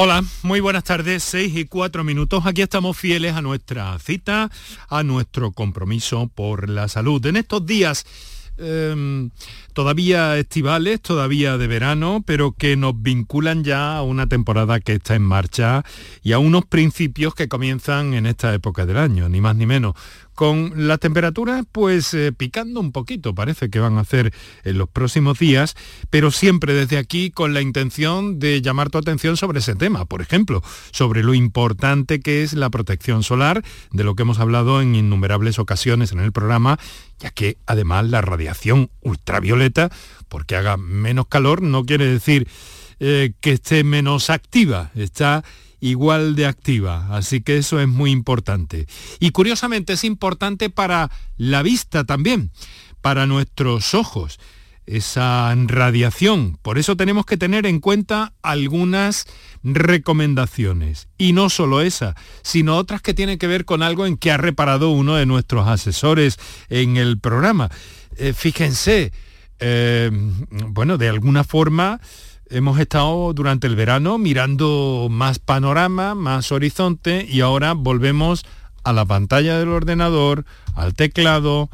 Hola, muy buenas tardes, seis y cuatro minutos. Aquí estamos fieles a nuestra cita, a nuestro compromiso por la salud. En estos días em, todavía estivales, todavía de verano, pero que nos vinculan ya a una temporada que está en marcha y a unos principios que comienzan en esta época del año, ni más ni menos con las temperaturas pues eh, picando un poquito, parece que van a hacer en los próximos días, pero siempre desde aquí con la intención de llamar tu atención sobre ese tema, por ejemplo, sobre lo importante que es la protección solar, de lo que hemos hablado en innumerables ocasiones en el programa, ya que además la radiación ultravioleta, porque haga menos calor, no quiere decir eh, que esté menos activa, está igual de activa, así que eso es muy importante. Y curiosamente es importante para la vista también, para nuestros ojos, esa radiación. Por eso tenemos que tener en cuenta algunas recomendaciones. Y no solo esa, sino otras que tienen que ver con algo en que ha reparado uno de nuestros asesores en el programa. Eh, fíjense, eh, bueno, de alguna forma hemos estado durante el verano mirando más panorama, más horizonte y ahora volvemos a la pantalla del ordenador, al teclado,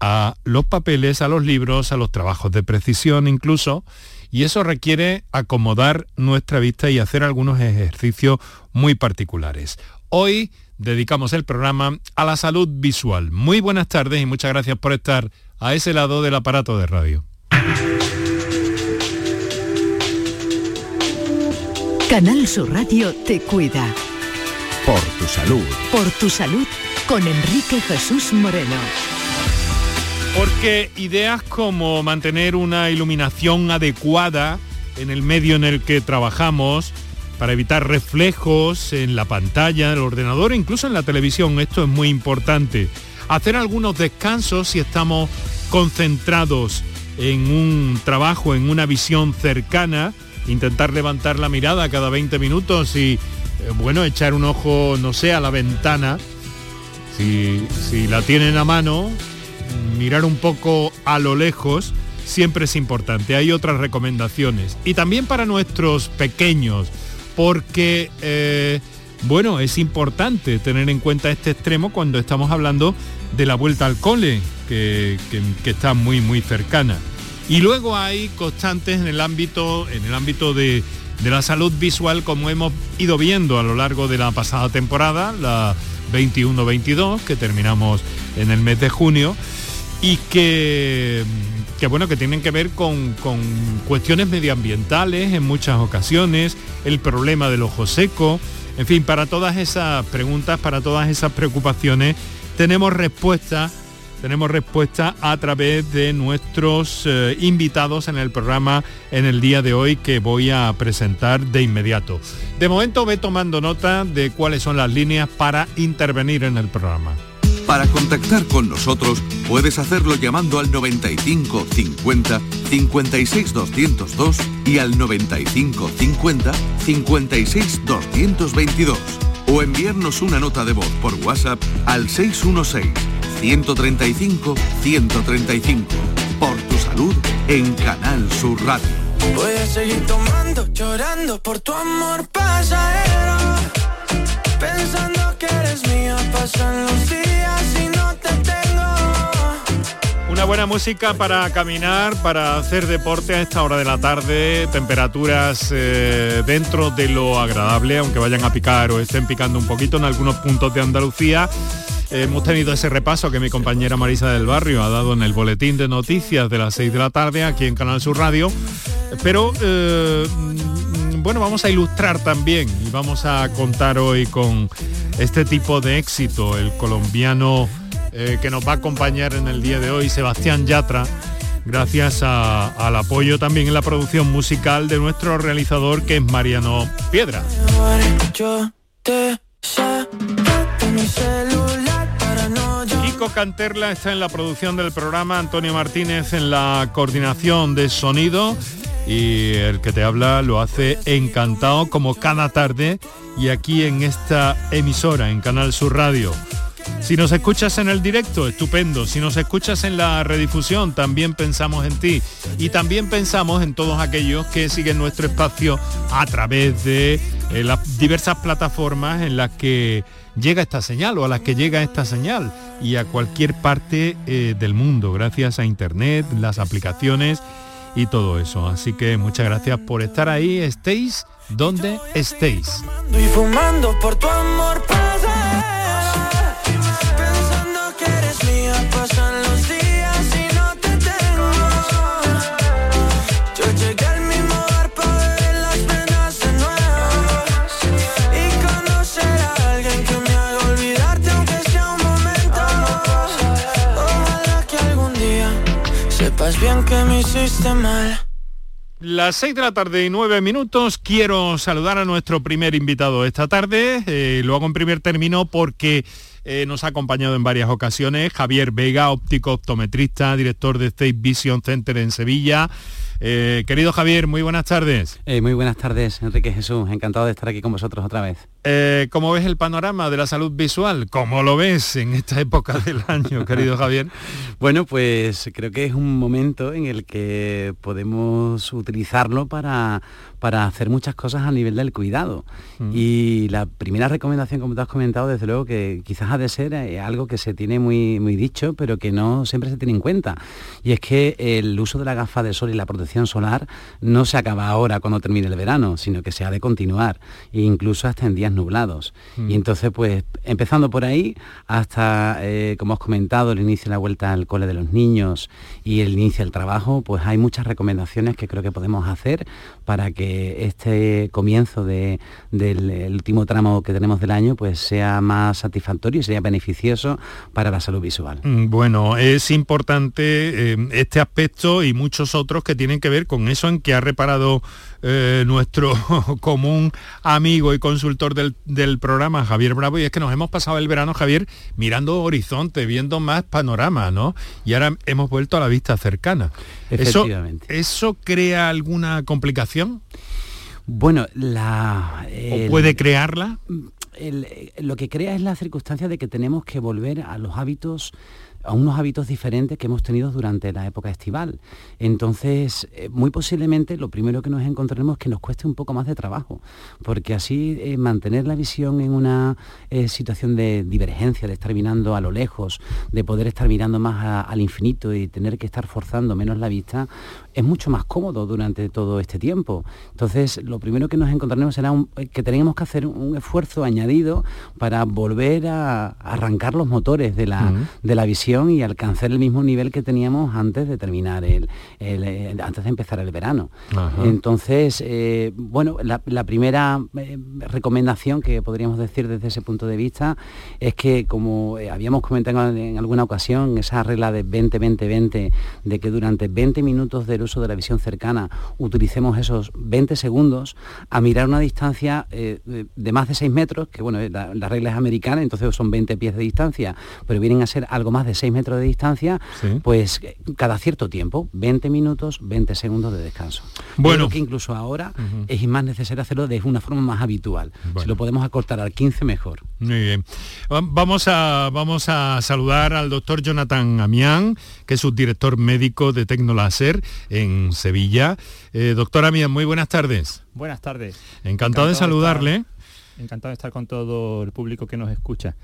a los papeles, a los libros, a los trabajos de precisión incluso, y eso requiere acomodar nuestra vista y hacer algunos ejercicios muy particulares. Hoy dedicamos el programa a la salud visual. Muy buenas tardes y muchas gracias por estar a ese lado del aparato de radio. Canal Sur Radio te cuida. Por tu salud. Por tu salud con Enrique Jesús Moreno. Porque ideas como mantener una iluminación adecuada en el medio en el que trabajamos, para evitar reflejos en la pantalla, en el ordenador, incluso en la televisión, esto es muy importante. Hacer algunos descansos si estamos concentrados en un trabajo, en una visión cercana, intentar levantar la mirada cada 20 minutos y, eh, bueno, echar un ojo, no sé, a la ventana, si, si la tienen a mano, mirar un poco a lo lejos, siempre es importante. Hay otras recomendaciones. Y también para nuestros pequeños, porque, eh, bueno, es importante tener en cuenta este extremo cuando estamos hablando de la vuelta al cole, que, que está muy, muy cercana. Y luego hay constantes en el ámbito, en el ámbito de, la salud visual, como hemos ido viendo a lo largo de la pasada temporada, la 21-22, que terminamos en el mes de junio, y que, que bueno, que tienen que ver con, con, cuestiones medioambientales en muchas ocasiones, el problema del ojo seco, en fin, para todas esas preguntas, para todas esas preocupaciones, tenemos respuesta tenemos respuesta a través de nuestros eh, invitados en el programa en el día de hoy que voy a presentar de inmediato. De momento ve tomando nota de cuáles son las líneas para intervenir en el programa. Para contactar con nosotros puedes hacerlo llamando al 95 50 56 202 y al 95 50 56 222 o enviarnos una nota de voz por WhatsApp al 616 135 135. Por tu salud en Canal Sur Radio. Voy a seguir tomando, llorando por tu amor pasajero. Pensando que eres mía, pasan los días y no te tengo. Una buena música para caminar, para hacer deporte a esta hora de la tarde, temperaturas eh, dentro de lo agradable, aunque vayan a picar o estén picando un poquito en algunos puntos de Andalucía. Hemos tenido ese repaso que mi compañera Marisa del Barrio ha dado en el boletín de noticias de las 6 de la tarde aquí en Canal Sur Radio. Pero eh, bueno, vamos a ilustrar también y vamos a contar hoy con este tipo de éxito, el colombiano eh, que nos va a acompañar en el día de hoy, Sebastián Yatra, gracias al apoyo también en la producción musical de nuestro realizador que es Mariano Piedra. Kiko Canterla está en la producción del programa, Antonio Martínez en la coordinación de sonido y el que te habla lo hace encantado como cada tarde y aquí en esta emisora, en Canal Sur Radio. Si nos escuchas en el directo, estupendo. Si nos escuchas en la redifusión, también pensamos en ti. Y también pensamos en todos aquellos que siguen nuestro espacio a través de en las diversas plataformas en las que llega esta señal o a las que llega esta señal y a cualquier parte eh, del mundo, gracias a Internet, las aplicaciones y todo eso. Así que muchas gracias por estar ahí, estéis donde estéis. Bien que me hiciste mal. Las 6 de la tarde y 9 minutos quiero saludar a nuestro primer invitado esta tarde. Eh, lo hago en primer término porque eh, nos ha acompañado en varias ocasiones. Javier Vega, óptico optometrista, director de State Vision Center en Sevilla. Eh, querido Javier, muy buenas tardes. muy buenas tardes, Enrique Jesús. Encantado de estar aquí con vosotros otra vez. Eh, ¿Cómo ves el panorama de la salud visual? ¿Cómo lo ves en esta época del año, querido Javier? bueno, pues creo que es un momento en el que podemos utilizarlo para, para hacer muchas cosas a nivel del cuidado. Mm. Y la primera recomendación, como te has comentado, desde luego que quizás ha de ser eh, algo que se tiene muy, muy dicho, pero que no siempre se tiene en cuenta. Y es que el uso de la gafa de sol y la protección solar no se acaba ahora cuando termine el verano, sino que se ha de continuar, e incluso hasta en días nublados. Mm. Y entonces, pues, empezando por ahí, hasta, eh, como has comentado, el inicio de la vuelta al cole de los niños y el inicio del trabajo, pues hay muchas recomendaciones que creo que podemos hacer para que este comienzo del último tramo que tenemos del año, pues sea más satisfactorio y sea beneficioso para la salud visual. Mm, bueno, es importante eh, este aspecto y muchos otros que tienen que ver con eso en que ha reparado eh, nuestro común amigo y consultor del, programa, Javier Bravo, y es que nos hemos pasado el verano, Javier, mirando horizonte, viendo más panorama, ¿no? Y ahora hemos vuelto a la vista cercana. Efectivamente. ¿Eso, crea alguna complicación? Bueno, la... ¿O puede crearla? lo que crea es la circunstancia de que tenemos que volver a los hábitos a unos hábitos diferentes que hemos tenido durante la época estival. Entonces, eh, muy posiblemente lo primero que nos encontraremos es que nos cueste un poco más de trabajo, porque así eh, mantener la visión en una eh, situación de divergencia, de estar mirando a lo lejos, de poder estar mirando más al infinito y tener que estar forzando menos la vista, es mucho más cómodo durante todo este tiempo. Entonces, lo primero que nos encontraremos será que tenemos que hacer un esfuerzo añadido para volver a arrancar los motores de la, de la visión y alcanzar el mismo nivel que teníamos antes de terminar el, eh, antes de empezar el verano. Entonces, eh, bueno, la, primera eh, recomendación que podríamos decir desde ese punto de vista es que, como habíamos comentado en alguna ocasión, esa regla de 20-20-20, de que durante 20 minutos del uso de la visión cercana utilicemos esos 20 segundos a mirar una distancia de más de 6 metros, que bueno, la, la regla es americana, entonces son 20 pies de distancia, pero vienen a ser algo más de 6 metros de distancia, pues cada cierto tiempo, 20 minutos, 20 segundos de descanso. Bueno. que incluso ahora es más necesario hacerlo de una forma más habitual. Si lo podemos acortar al 15, mejor. Muy bien. Vamos a, vamos a saludar al doctor Jonathan Amián, que es subdirector médico de Tecnolaser en Sevilla. Eh, doctor Amián, muy buenas tardes. Buenas tardes. Encantado, de saludarle. encantado de estar con todo el público que nos escucha.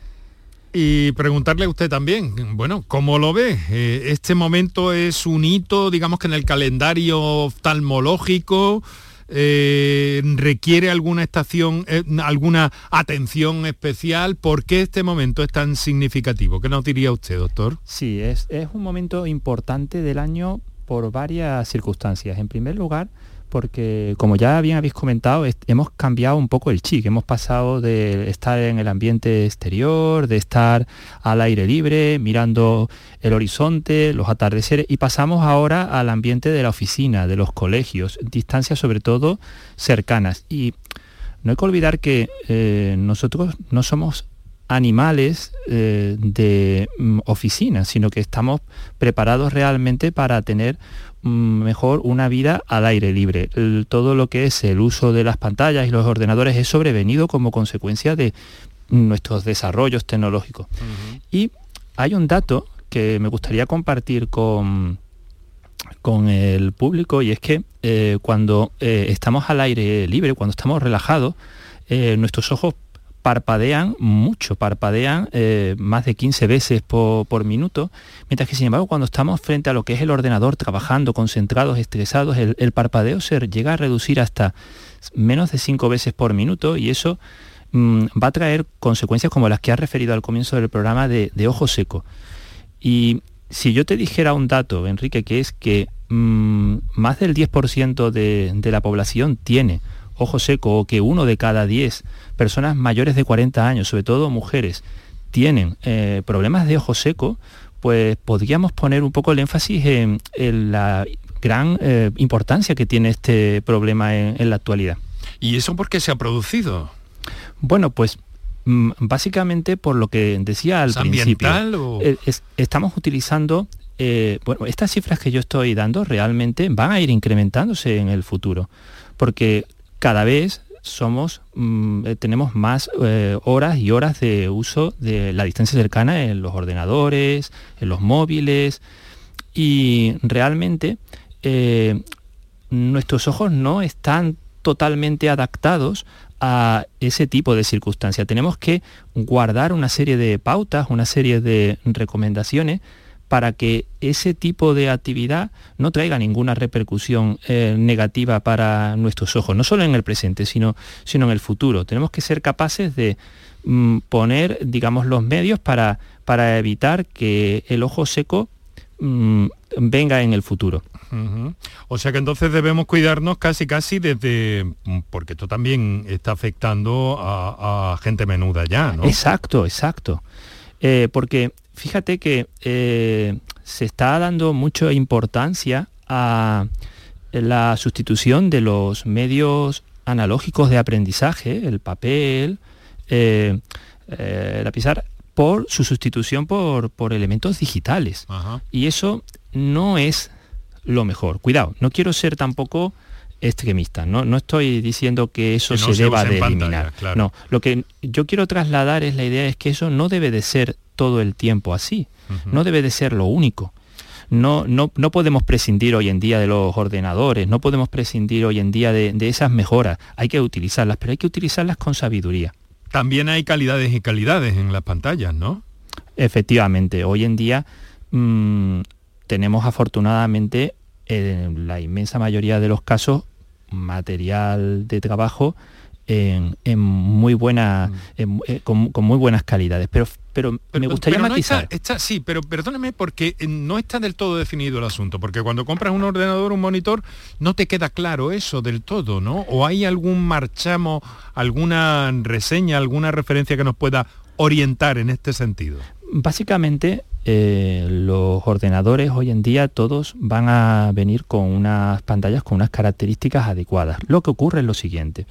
Y preguntarle a usted también, bueno, ¿cómo lo ve? Eh, ¿Este momento es un hito, digamos que en el calendario oftalmológico? Eh, ¿Requiere alguna estación, eh, alguna atención especial? ¿Por qué este momento es tan significativo? ¿Qué nos diría usted, doctor? Sí, es, es un momento importante del año por varias circunstancias. En primer lugar, porque como ya bien habéis comentado, hemos cambiado un poco el chic, hemos pasado de estar en el ambiente exterior, de estar al aire libre, mirando el horizonte, los atardeceres, y pasamos ahora al ambiente de la oficina, de los colegios, distancias sobre todo cercanas. Y no hay que olvidar que eh, nosotros no somos animales eh, de mm, oficina, sino que estamos preparados realmente para tener Mm, mejor una vida al aire libre. todo lo que es el uso de las pantallas y los ordenadores es sobrevenido como consecuencia de nuestros desarrollos tecnológicos. Y hay un dato que me gustaría compartir con, con el público y es que eh, cuando eh, estamos al aire libre, cuando estamos relajados, eh, nuestros ojos parpadean mucho, parpadean eh, más de 15 veces por, minuto, mientras que sin embargo cuando estamos frente a lo que es el ordenador trabajando, concentrados, estresados, el, parpadeo se llega a reducir hasta menos de 5 veces por minuto y eso mm, va a traer consecuencias como las que has referido al comienzo del programa de, ojo seco. Y si yo te dijera un dato, Enrique, que es que mm, más del 10% de, de la población tiene ojo seco o que uno de cada diez personas mayores de 40 años, sobre todo mujeres, tienen eh, problemas de ojo seco, pues podríamos poner un poco el énfasis en, la gran eh, importancia que tiene este problema en, la actualidad. ¿Y eso por qué se ha producido? Bueno, pues mm, básicamente por lo que decía al principio. Eh, estamos utilizando bueno, estas cifras que yo estoy dando realmente van a ir incrementándose en el futuro, porque cada vez somos, mm, eh, tenemos más eh, horas y horas de uso de la distancia cercana en los ordenadores, en los móviles y realmente eh, nuestros ojos no están totalmente adaptados a ese tipo de circunstancia. Tenemos que guardar una serie de pautas, una serie de recomendaciones para que ese tipo de actividad no traiga ninguna repercusión eh, negativa para nuestros ojos, no solo en el presente, sino, sino en el futuro. Tenemos que ser capaces de mm, poner, digamos, los medios para, para evitar que el ojo seco mm, venga en el futuro. O sea que entonces debemos cuidarnos casi casi desde, mm, porque esto también está afectando a, gente menuda ya, ¿no? Exacto, exacto. Eh, porque fíjate que eh, se está dando mucha importancia a la sustitución de los medios analógicos de aprendizaje, el papel, eh, eh, la pizarra, por su sustitución por, por elementos digitales. Y eso no es lo mejor. Cuidado, no quiero ser tampoco extremista. No, no estoy diciendo que eso se, deba de eliminar. No, lo que yo quiero trasladar es la idea es que eso no debe de ser todo el tiempo así. No debe de ser lo único. No, no, no, podemos prescindir hoy en día de los ordenadores, no podemos prescindir hoy en día de, esas mejoras. Hay que utilizarlas, pero hay que utilizarlas con sabiduría. También hay calidades y calidades en las pantallas, ¿no? Efectivamente, hoy en día mm, tenemos afortunadamente en la inmensa mayoría de los casos material de trabajo en, muy buena, mm. eh, con, muy buenas calidades. Pero, pero, me gustaría matizar. está, sí, pero perdóname porque eh, no está del todo definido el asunto, porque cuando compras un ordenador, un monitor, no te queda claro eso del todo, ¿no? ¿O hay algún marchamo, alguna reseña, alguna referencia que nos pueda orientar en este sentido? Básicamente, eh, los ordenadores hoy en día todos van a venir con unas pantallas con unas características adecuadas. Lo que ocurre es lo siguiente.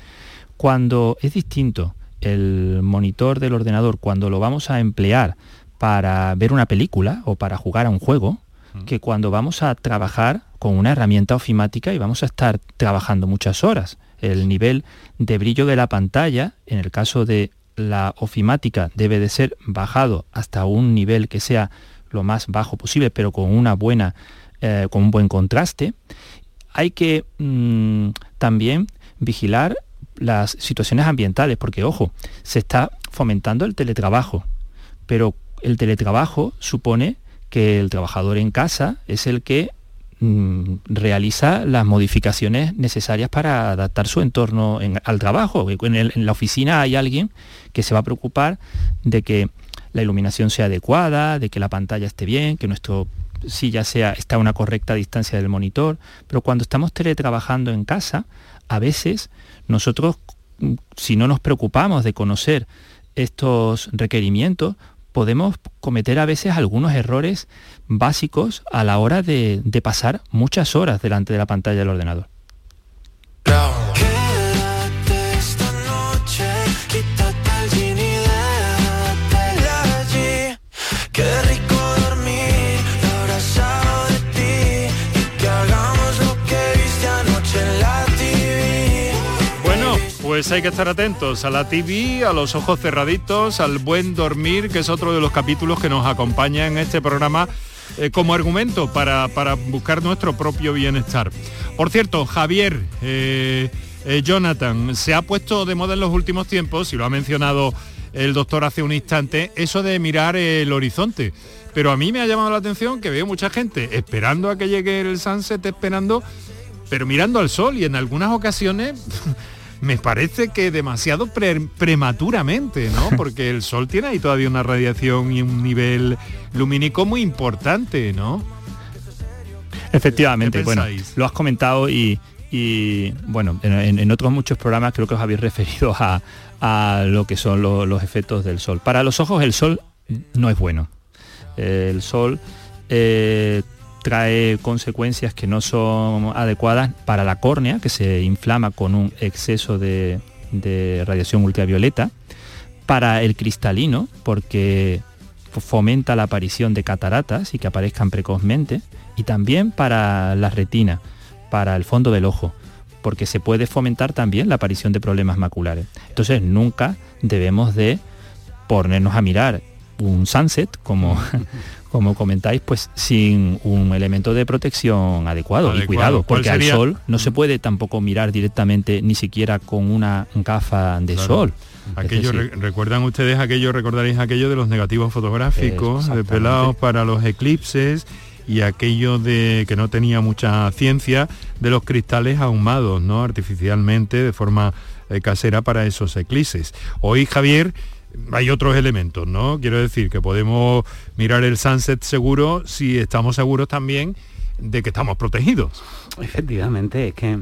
Cuando es distinto el monitor del ordenador, cuando lo vamos a emplear para ver una película o para jugar a un juego, que cuando vamos a trabajar con una herramienta ofimática y vamos a estar trabajando muchas horas. El nivel de brillo de la pantalla, en el caso de la ofimática, debe de ser bajado hasta un nivel que sea lo más bajo posible, pero con una buena, eh, con un buen contraste. Hay que mm, también vigilar las situaciones ambientales, porque ojo, se está fomentando el teletrabajo, pero el teletrabajo supone que el trabajador en casa es el que realiza las modificaciones necesarias para adaptar su entorno al trabajo. En, la oficina hay alguien que se va a preocupar de que la iluminación sea adecuada, de que la pantalla esté bien, que nuestro silla sea, está a una correcta distancia del monitor, pero cuando estamos teletrabajando en casa, a veces nosotros, si no nos preocupamos de conocer estos requerimientos, podemos cometer a veces algunos errores básicos a la hora de, pasar muchas horas delante de la pantalla del ordenador. Pues hay que estar atentos a la TV, a los ojos cerraditos, al buen dormir, que es otro de los capítulos que nos acompaña en este programa eh, como argumento para, buscar nuestro propio bienestar. Por cierto, Javier, eh, Eh, Jonathan, se ha puesto de moda en los últimos tiempos, y lo ha mencionado el doctor hace un instante, eso de mirar el horizonte. Pero a mí me ha llamado la atención que veo mucha gente esperando a que llegue el sunset, esperando, pero mirando al sol y en algunas ocasiones me parece que demasiado prematuramente, ¿no? Porque el sol tiene ahí todavía una radiación y un nivel lumínico muy importante, ¿no? Efectivamente, bueno, lo has comentado y, bueno, en, otros muchos programas creo que os habéis referido a, lo que son los efectos del sol. Para los ojos el sol no es bueno. el sol eh, trae consecuencias que no son adecuadas para la córnea, que se inflama con un exceso de, radiación ultravioleta, para el cristalino, porque fomenta la aparición de cataratas y que aparezcan precozmente, y también para la retina, para el fondo del ojo, porque se puede fomentar también la aparición de problemas maculares. Entonces nunca debemos de ponernos a mirar un sunset como, como comentáis, pues sin un elemento de protección adecuado, y cuidado, porque al sol no se mm. puede tampoco mirar directamente ni siquiera con una gafa de sol. Aquello, ¿Recuerdan ustedes aquello, recordaréis aquello de los negativos fotográficos, de pelados para los eclipses y aquello de que no tenía mucha ciencia de los cristales ahumados, ¿no? Artificialmente, de forma eh, casera para esos eclipses. Hoy, Javier, hay otros elementos, ¿no? Quiero decir que podemos mirar el sunset seguro si estamos seguros también de que estamos protegidos. Efectivamente, es que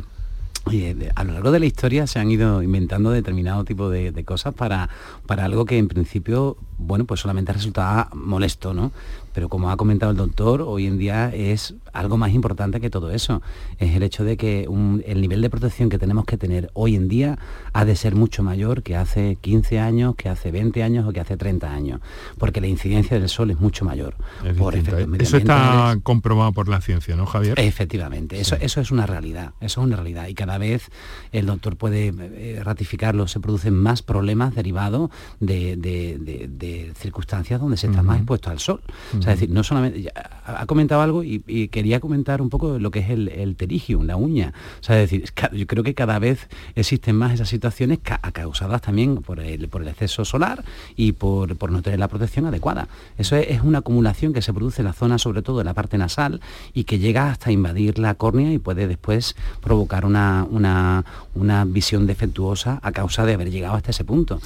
a lo largo de la historia se han ido inventando determinado tipo de, de, cosas para, para algo que en principio, bueno, pues solamente resultaba molesto, ¿no? Pero como ha comentado el doctor, hoy en día es algo más importante que todo eso. Es el hecho de que el nivel de protección que tenemos que tener hoy en día ha de ser mucho mayor que hace 15 años, que hace 20 años o que hace 30 años, porque la incidencia del sol es mucho mayor. eso está comprobado por la ciencia, ¿no, Javier? Efectivamente, eso, eso es una realidad, eso es una realidad. Y cada vez el doctor puede eh, ratificarlo, se producen más problemas derivados de, circunstancias donde se está más expuesto al sol es decir, no solamente, ha comentado algo y, quería comentar un poco lo que es el, el terigium, la uña. O sea, es decir, yo creo que cada vez existen más esas situaciones causadas también por el, por el exceso solar y por, no tener la protección adecuada. Eso es, una acumulación que se produce en la zona, sobre todo en la parte nasal, y que llega hasta invadir la córnea y puede después provocar una, una, una visión defectuosa a causa de haber llegado hasta ese punto.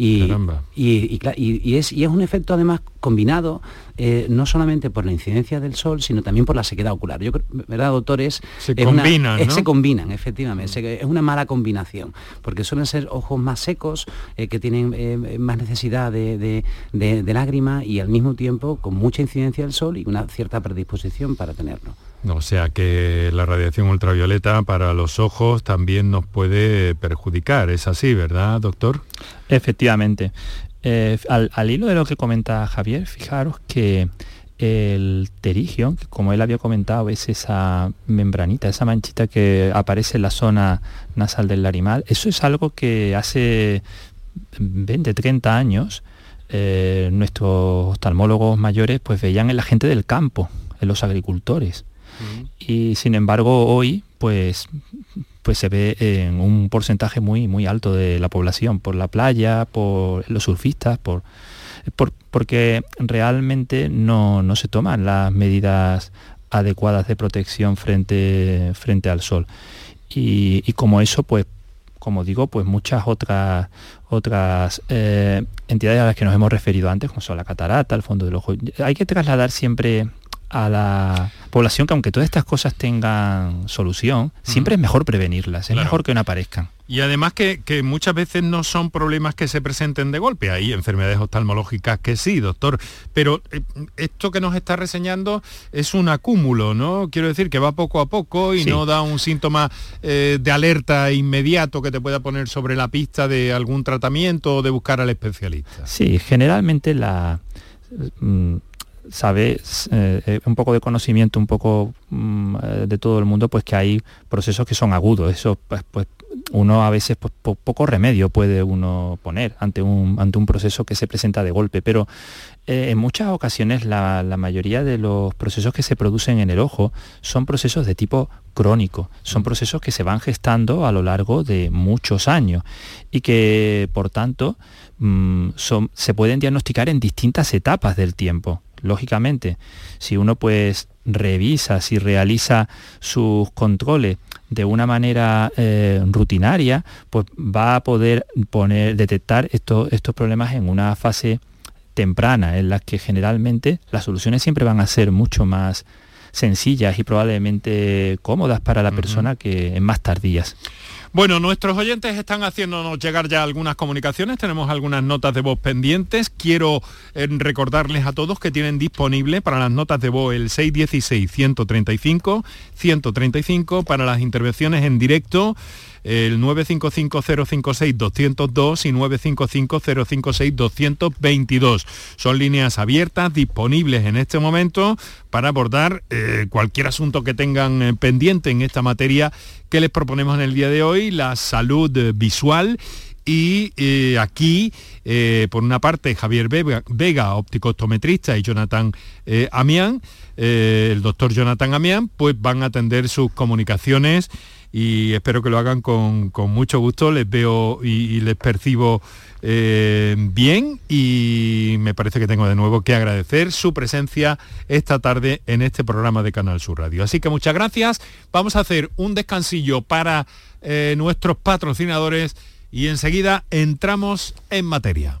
Y, y, es, y es un efecto además combinado eh, no solamente por la incidencia del sol, sino también por la sequedad ocular. Yo creo, ¿verdad, doctores? Se combinan, Se combinan, efectivamente. Es una mala combinación, porque suelen ser ojos más secos, eh, que tienen eh, más necesidad de, de, de, lágrima y al mismo tiempo con mucha incidencia del sol y una cierta predisposición para tenerlo. O sea que la radiación ultravioleta para los ojos también nos puede perjudicar, es así, ¿verdad, doctor? Efectivamente. Eh, al, hilo de lo que comenta Javier, fijaros que el terigio, como él había comentado, es esa membranita, esa manchita que aparece en la zona nasal del larimal. Eso es algo que hace 20, 30 años eh, nuestros oftalmólogos mayores pues veían en la gente del campo, en los agricultores. Y sin embargo hoy pues pues se ve en un porcentaje muy, muy alto de la población, por la playa, por los surfistas, por, porque realmente no, se toman las medidas adecuadas de protección frente, frente al sol. Y, como eso, pues como digo, pues muchas otras otras eh, entidades a las que nos hemos referido antes, como son la catarata, el fondo del ojo. Hay que trasladar siempre a la población que aunque todas estas cosas tengan solución, siempre es mejor prevenirlas, es mejor que no aparezcan. Y además que, muchas veces no son problemas que se presenten de golpe, hay enfermedades oftalmológicas que sí, doctor, pero eh, esto que nos está reseñando es un acúmulo, ¿no? Quiero decir que va poco a poco y no da un síntoma eh, de alerta inmediato que te pueda poner sobre la pista de algún tratamiento o de buscar al especialista. Sí, generalmente la... Mm, sabe eh, un poco de conocimiento, un poco mm, de todo el mundo, pues que hay procesos que son agudos. Eso pues, pues uno a veces pues, poco remedio puede uno poner ante un, ante un proceso que se presenta de golpe, pero eh, en muchas ocasiones la, mayoría de los procesos que se producen en el ojo son procesos de tipo crónico, son procesos que se van gestando a lo largo de muchos años y que por tanto mm, son, se pueden diagnosticar en distintas etapas del tiempo. Lógicamente, si uno pues revisa, si realiza sus controles de una manera eh, rutinaria, pues va a poder poner, detectar estos, estos problemas en una fase temprana, en la que generalmente las soluciones siempre van a ser mucho más sencillas y probablemente cómodas para la persona que en más tardías. Bueno, nuestros oyentes están haciéndonos llegar ya algunas comunicaciones, tenemos algunas notas de voz pendientes. Quiero eh, recordarles a todos que tienen disponible para las notas de voz el 616-135, 135 para las intervenciones en directo el 955-056-202 y 955-056-222. Son líneas abiertas, disponibles en este momento para abordar eh, cualquier asunto que tengan eh, pendiente en esta materia que les proponemos en el día de hoy, la salud visual y eh, aquí, por una parte, Javier Vega, Vega optometrista y Jonathan Amián, el doctor Jonathan Amián, pues van a atender sus comunicaciones y espero que lo hagan con, mucho gusto. Les veo y, les percibo eh, bien y me parece que tengo de nuevo que agradecer su presencia esta tarde en este programa de Canal Sur Radio. Así que muchas gracias. Vamos a hacer un descansillo para eh, nuestros patrocinadores y enseguida entramos en materia.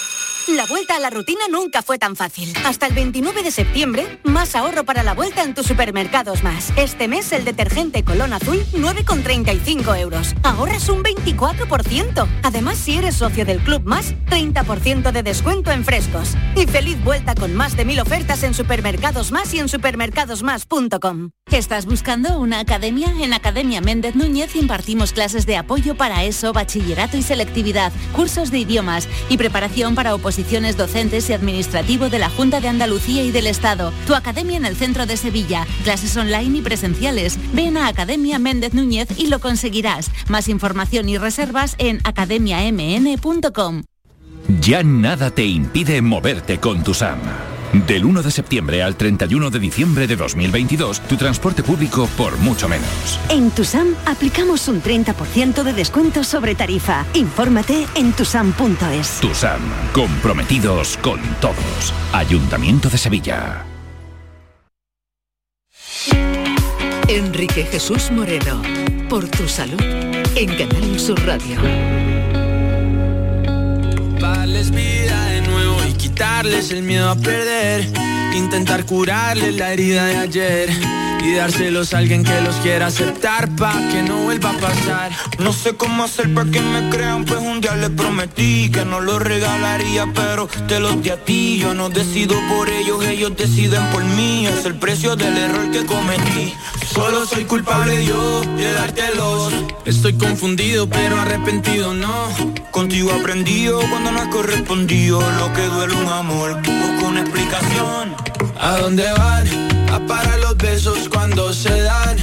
La vuelta a la rutina nunca fue tan fácil. Hasta el 29 de septiembre, más ahorro para la vuelta en tus supermercados más. Este mes el detergente Colón Azul 9,35 euros. Ahorras un 24%. Además, si eres socio del Club Más, 30% de descuento en frescos. Y feliz vuelta con más de mil ofertas en supermercados más y en supermercadosmás.com. ¿Estás buscando una academia? En Academia Méndez Núñez impartimos clases de apoyo para eso, bachillerato y selectividad, cursos de idiomas y preparación para oposición docentes y administrativo de la Junta de Andalucía y del Estado. Tu academia en el centro de Sevilla. Clases online y presenciales. Ven a Academia Méndez Núñez y lo conseguirás. Más información y reservas en academiamn.com. Ya nada te impide moverte con tu SAM. Del 1 de septiembre al 31 de diciembre de 2022, tu transporte público por mucho menos. En Tusam aplicamos un 30% de descuento sobre tarifa. Infórmate en tusam.es. Tusam, comprometidos con todos. Ayuntamiento de Sevilla. Enrique Jesús Moreno, por tu salud, en Canal Sur Radio. Darles el miedo a perder, intentar curarles la herida de ayer y dárselos a alguien que los quiera aceptar pa' que no vuelva a pasar. No sé cómo hacer para que me crean, pues un día les prometí que no los regalaría, pero te los di a ti. Yo no decido por ellos, ellos deciden por mí. Es el precio del error que cometí. Solo soy culpable yo de dártelos. Estoy confundido, pero arrepentido no. Contigo aprendido cuando no has correspondido. Lo que duele un amor, busco una explicación. ¿A dónde van? A parar los besos cuando se dan.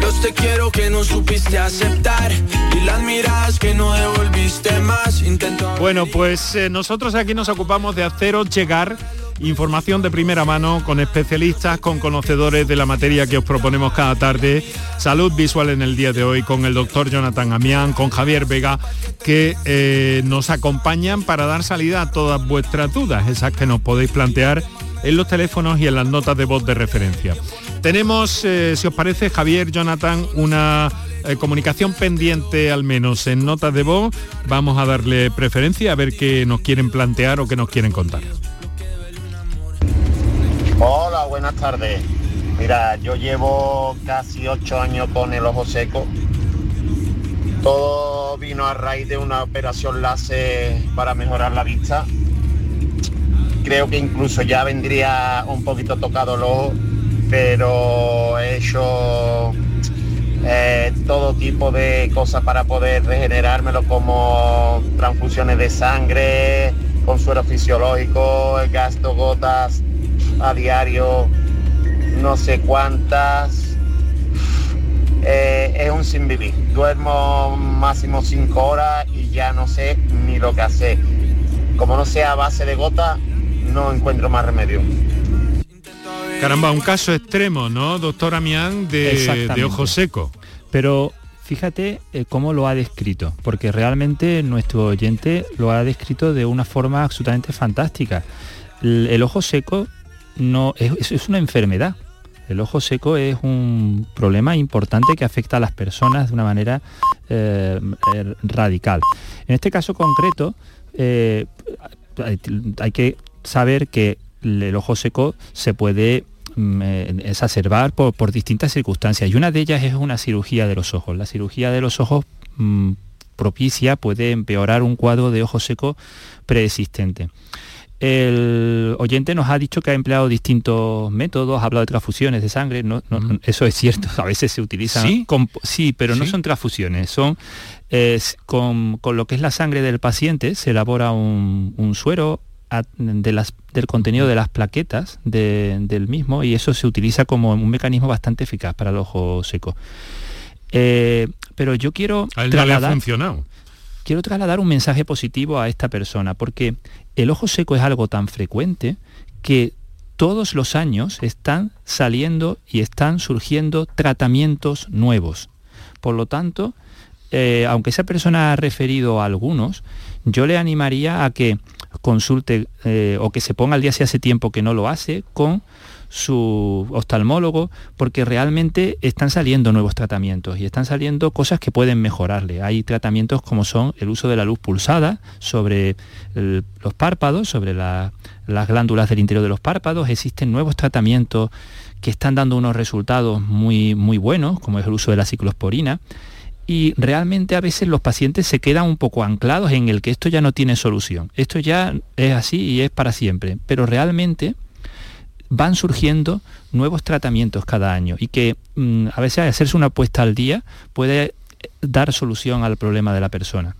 Los te quiero que no supiste aceptar y las miradas que no devolviste más. Intento bueno, pues eh, nosotros aquí nos ocupamos de haceros llegar información de primera mano con especialistas, con conocedores de la materia que os proponemos cada tarde. Salud visual en el día de hoy con el doctor Jonathan Amián, con Javier Vega, que eh, nos acompañan para dar salida a todas vuestras dudas, esas que nos podéis plantear en los teléfonos y en las notas de voz de referencia. Tenemos, eh, si os parece, Javier, Jonathan, una eh, comunicación pendiente al menos en notas de voz. Vamos a darle preferencia a ver qué nos quieren plantear o qué nos quieren contar. Hola, buenas tardes. Mira, yo llevo casi ocho años con el ojo seco. Todo vino a raíz de una operación láser para mejorar la vista. Creo que incluso ya vendría un poquito tocado el pero he hecho eh, todo tipo de cosas para poder regenerármelo como transfusiones de sangre, con suero fisiológico, gasto gotas a diario, no sé cuántas. Eh, es un sin vivir. Duermo máximo cinco horas y ya no sé ni lo que hacer. Como no sea a base de gota, no encuentro más remedio. Caramba, un caso extremo, ¿no, doctor Amián, de, ojo seco? Pero fíjate eh, cómo lo ha descrito, porque realmente nuestro oyente lo ha descrito de una forma absolutamente fantástica. El, el ojo seco no es, una enfermedad. El ojo seco es un problema importante que afecta a las personas de una manera eh, radical. En este caso concreto, eh, hay que saber que el ojo seco se puede mm, eh, exacerbar por, por distintas circunstancias y una de ellas es una cirugía de los ojos. La cirugía de los ojos mm, propicia puede empeorar un cuadro de ojo seco preexistente. El oyente nos ha dicho que ha empleado distintos métodos, ha hablado de transfusiones de sangre, no, no, eso es cierto, a veces se utilizan, ¿Sí? sí, pero no ¿Sí? son transfusiones, son con, con lo que es la sangre del paciente se elabora un, un suero a- de las- del contenido de las plaquetas de- del mismo y eso se utiliza como un mecanismo bastante eficaz para el ojo seco. Eh, pero yo quiero A él no le ha trasladar- funcionado. quiero trasladar un mensaje positivo a esta persona, porque el ojo seco es algo tan frecuente que todos los años están saliendo y están surgiendo tratamientos nuevos. Por lo tanto, eh, aunque esa persona ha referido a algunos, yo le animaría a que consulte eh, o que se ponga al día si hace tiempo que no lo hace con su oftalmólogo porque realmente están saliendo nuevos tratamientos y están saliendo cosas que pueden mejorarle. Hay tratamientos como son el uso de la luz pulsada sobre los párpados, sobre la- las glándulas del interior de los párpados. Existen nuevos tratamientos que están dando unos resultados muy, muy buenos, como es el uso de la ciclosporina. Y realmente a veces los pacientes se quedan un poco anclados en el que esto ya no tiene solución. Esto ya es así y es para siempre. Pero realmente van surgiendo nuevos tratamientos cada año y que mm, a veces hacerse una apuesta al día puede dar solución al problema de la persona.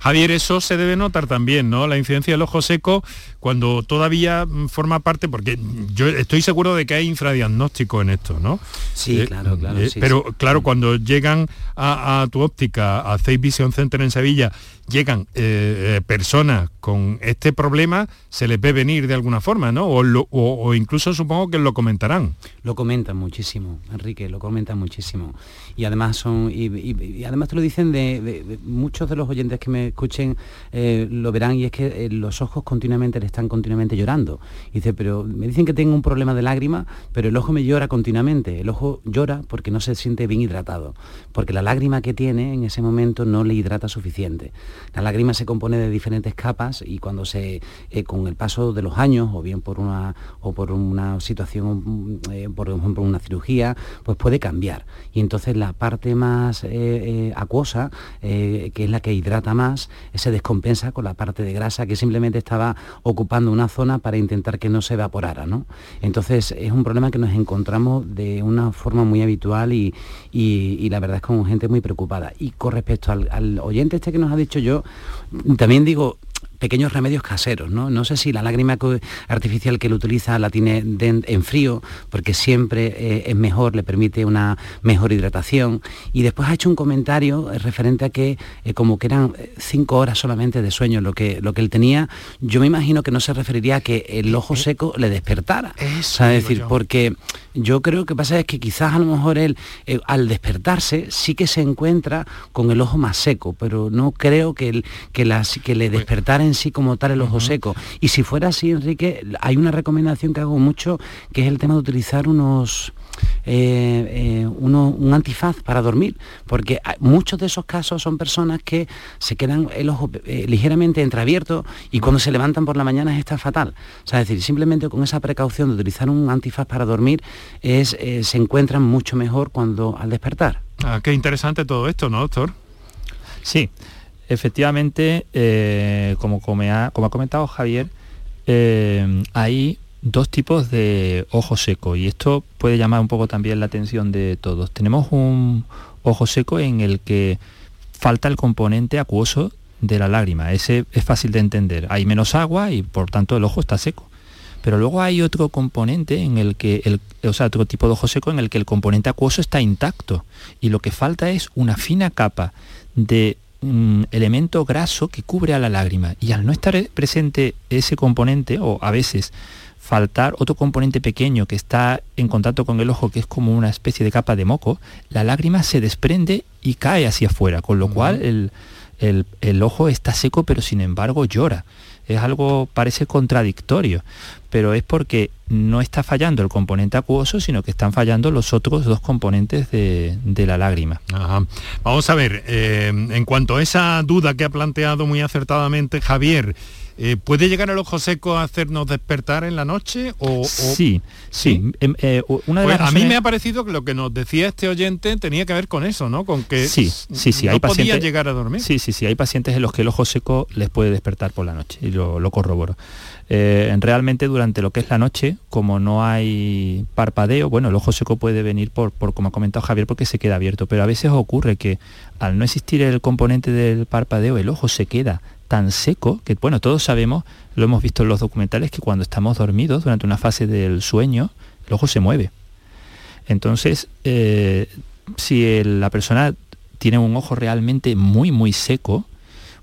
Javier, eso se debe notar también, ¿no? La incidencia del ojo seco cuando todavía mm, forma parte, porque yo estoy seguro de que hay infradiagnóstico en esto, ¿no? Sí, Eh, claro, claro. eh, sí, pero sí. claro, cuando llegan a, a tu óptica, a Face Vision Center en Sevilla, llegan eh, eh, personas con este problema, se les ve venir de alguna forma, ¿no? O, lo- incluso supongo que lo comentarán. Lo comentan muchísimo, Enrique, lo comentan muchísimo. Y además son, y, además te lo dicen de, muchos de los oyentes que me escuchen eh, lo verán y es que los ojos continuamente le están continuamente llorando. Y dice, pero me dicen que tengo un problema de lágrima, pero el ojo me llora continuamente. El ojo llora porque no se siente bien hidratado, porque la lágrima que tiene en ese momento no le hidrata suficiente. La lágrima se compone de diferentes capas y cuando se, eh, con el paso de los años, o bien por una, o por una situación, mm, eh, por ejemplo, una cirugía, pues puede cambiar. Y entonces la parte más eh, acuosa, que es la que hidrata más, se descompensa con la parte de grasa que simplemente estaba ocupando una zona para intentar que no se evaporara. ¿no? Entonces es un problema que nos encontramos de una forma muy habitual y, y- y la verdad es con gente muy preocupada. Y con respecto al, al oyente este que nos ha dicho yo, también digo, pequeños remedios caseros, ¿no? No sé si la lágrima artificial que él utiliza la tiene en frío, porque siempre eh, es mejor, le permite una mejor hidratación. Y después ha hecho un comentario referente a que eh, como que eran eh, cinco horas solamente de sueño lo que, lo que él tenía, yo me imagino que no se referiría a que el ojo seco le despertara. O sea, es decir, yo. porque yo creo que pasa es que quizás a lo mejor él eh, al despertarse sí que se encuentra con el ojo más seco, pero no creo que, el- que, las- que le despertara en sí como tal el ojo seco. Y si fuera así, Enrique, hay una recomendación que hago mucho, que es el tema de utilizar unos eh, eh, un antifaz para dormir, porque muchos de esos casos son personas que se quedan el ojo eh, ligeramente entreabierto y cuando se levantan por la mañana está fatal. O sea, es decir, simplemente con esa precaución de utilizar un antifaz para dormir es, se encuentran mucho mejor cuando al despertar. Ah, qué interesante todo esto, ¿no, doctor? Sí, efectivamente, como, como, ha, como ha comentado Javier, hay dos tipos de ojo seco y esto puede llamar un poco también la atención de todos. Tenemos un ojo seco en el que falta el componente acuoso de la lágrima. Ese es fácil de entender. Hay menos agua y por tanto el ojo está seco. Pero luego hay otro componente en el que, el, o sea, otro tipo de ojo seco en el que el componente acuoso está intacto y lo que falta es una fina capa de mm, elemento graso que cubre a la lágrima y al no estar presente ese componente o a veces faltar otro componente pequeño que está en contacto con el ojo, que es como una especie de capa de moco, la lágrima se desprende y cae hacia afuera, con lo cual el, el, ojo está seco, pero sin embargo llora. Es algo, parece contradictorio, pero es porque no está fallando el componente acuoso, sino que están fallando los otros dos componentes de, la lágrima. Vamos a ver, eh, en cuanto a esa duda que ha planteado muy acertadamente Javier, eh, ¿Puede llegar el ojo seco a hacernos despertar en la noche? O, sí, sí. Em, eh, una de pues A mí me ha parecido que lo que nos decía este oyente tenía que ver con eso, ¿no? Con que sí, sí, sí, no hay podía llegar a dormir. Sí, sí, sí. Hay pacientes en los que el ojo seco les puede despertar por la noche y lo, corroboro. Eh, realmente durante lo que es la noche, como no hay parpadeo, bueno, el ojo seco puede venir por, por, como ha comentado Javier, porque se queda abierto, pero a veces ocurre que al no existir el componente del parpadeo, el ojo se queda tan seco que, bueno, todos sabemos, lo hemos visto en los documentales, que cuando estamos dormidos durante una fase del sueño, el ojo se mueve. Entonces, eh, si la persona tiene un ojo realmente muy, muy seco,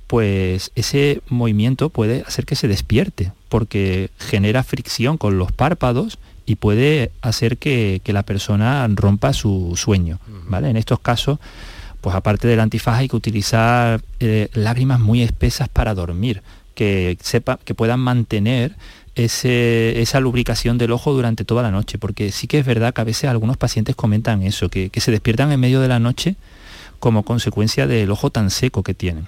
pues ese movimiento puede hacer que se despierte, porque genera fricción con los párpados y puede hacer que, la persona rompa su sueño. ¿vale? En estos casos, pues aparte del antifaz hay que utilizar eh, lágrimas muy espesas para dormir, que, sepa, que puedan mantener esa lubricación del ojo durante toda la noche, porque sí que es verdad que a veces algunos pacientes comentan eso, que se despiertan en medio de la noche como consecuencia del ojo tan seco que tienen.